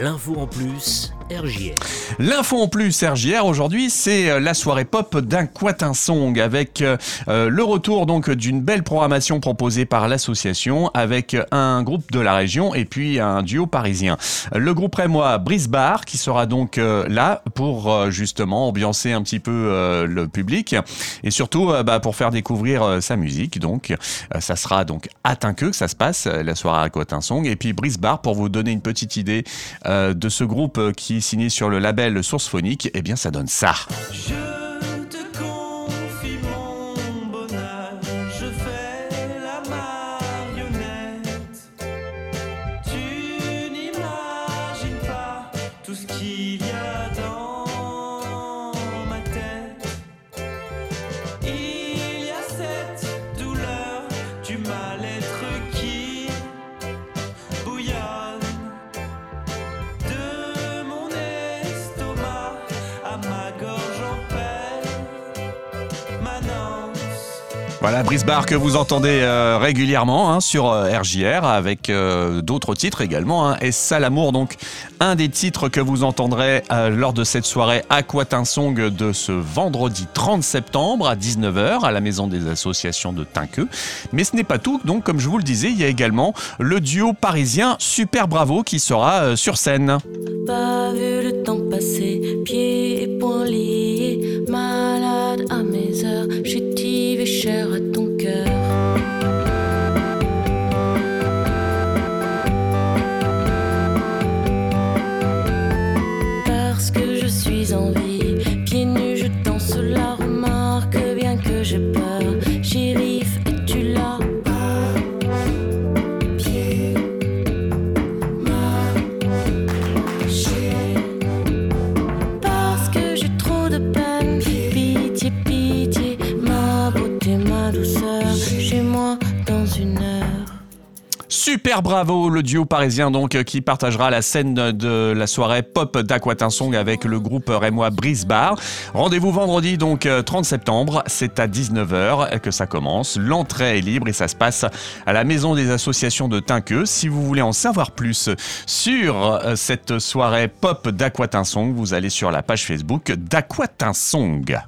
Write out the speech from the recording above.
L'info en plus, L'info en plus, RJR, aujourd'hui, c'est euh, la soirée pop d'un Song avec euh, euh, le retour donc d'une belle programmation proposée par l'association avec un groupe de la région et puis un duo parisien. Le groupe Rémois Brisbar qui sera donc là pour justement ambiancer un petit peu le public et surtout bah, pour faire découvrir sa musique. Donc, ça sera donc à Tinqueux que ça se passe, la soirée à Song et puis Brisbar pour vous donner une petite idée de ce groupe euh, signé sur le label Source Phonique, eh bien ça donne ça. Voilà, Brisbar que vous entendez euh, régulièrement hein, sur RJR euh, avec euh, d'autres titres également. Hein. Et ça l'amour, donc un des titres que vous entendrez lors de cette soirée Aquatinsong de ce vendredi 30 septembre à 19h à la Maison des Associations de Tinqueux. Mais ce n'est pas tout, donc comme je vous le disais, il y a également le duo parisien Super Bravo qui sera sur scène. Pas vu le temps passer, pieds et poings liés, suis en vie, pieds nus, je danse la remarque, bien que j'ai peur, shérif, es-tu là? Parce que j'ai trop de peine, pitié, pitié, ma beauté, ma douceur, chez moi dans une heure. Super bravo, le duo parisien donc euh, qui partagera la scène de la soirée pop d'Aquatinsong avec le groupe rémois Brisbar. Rendez-vous vendredi donc 30 septembre, c'est à 19h que ça commence. L'entrée est libre et ça se passe à la maison des associations de Tinqueux. Si vous voulez en savoir plus sur euh, cette soirée pop d'Aquatinsong, vous allez sur la page Facebook d'Aquatinsong.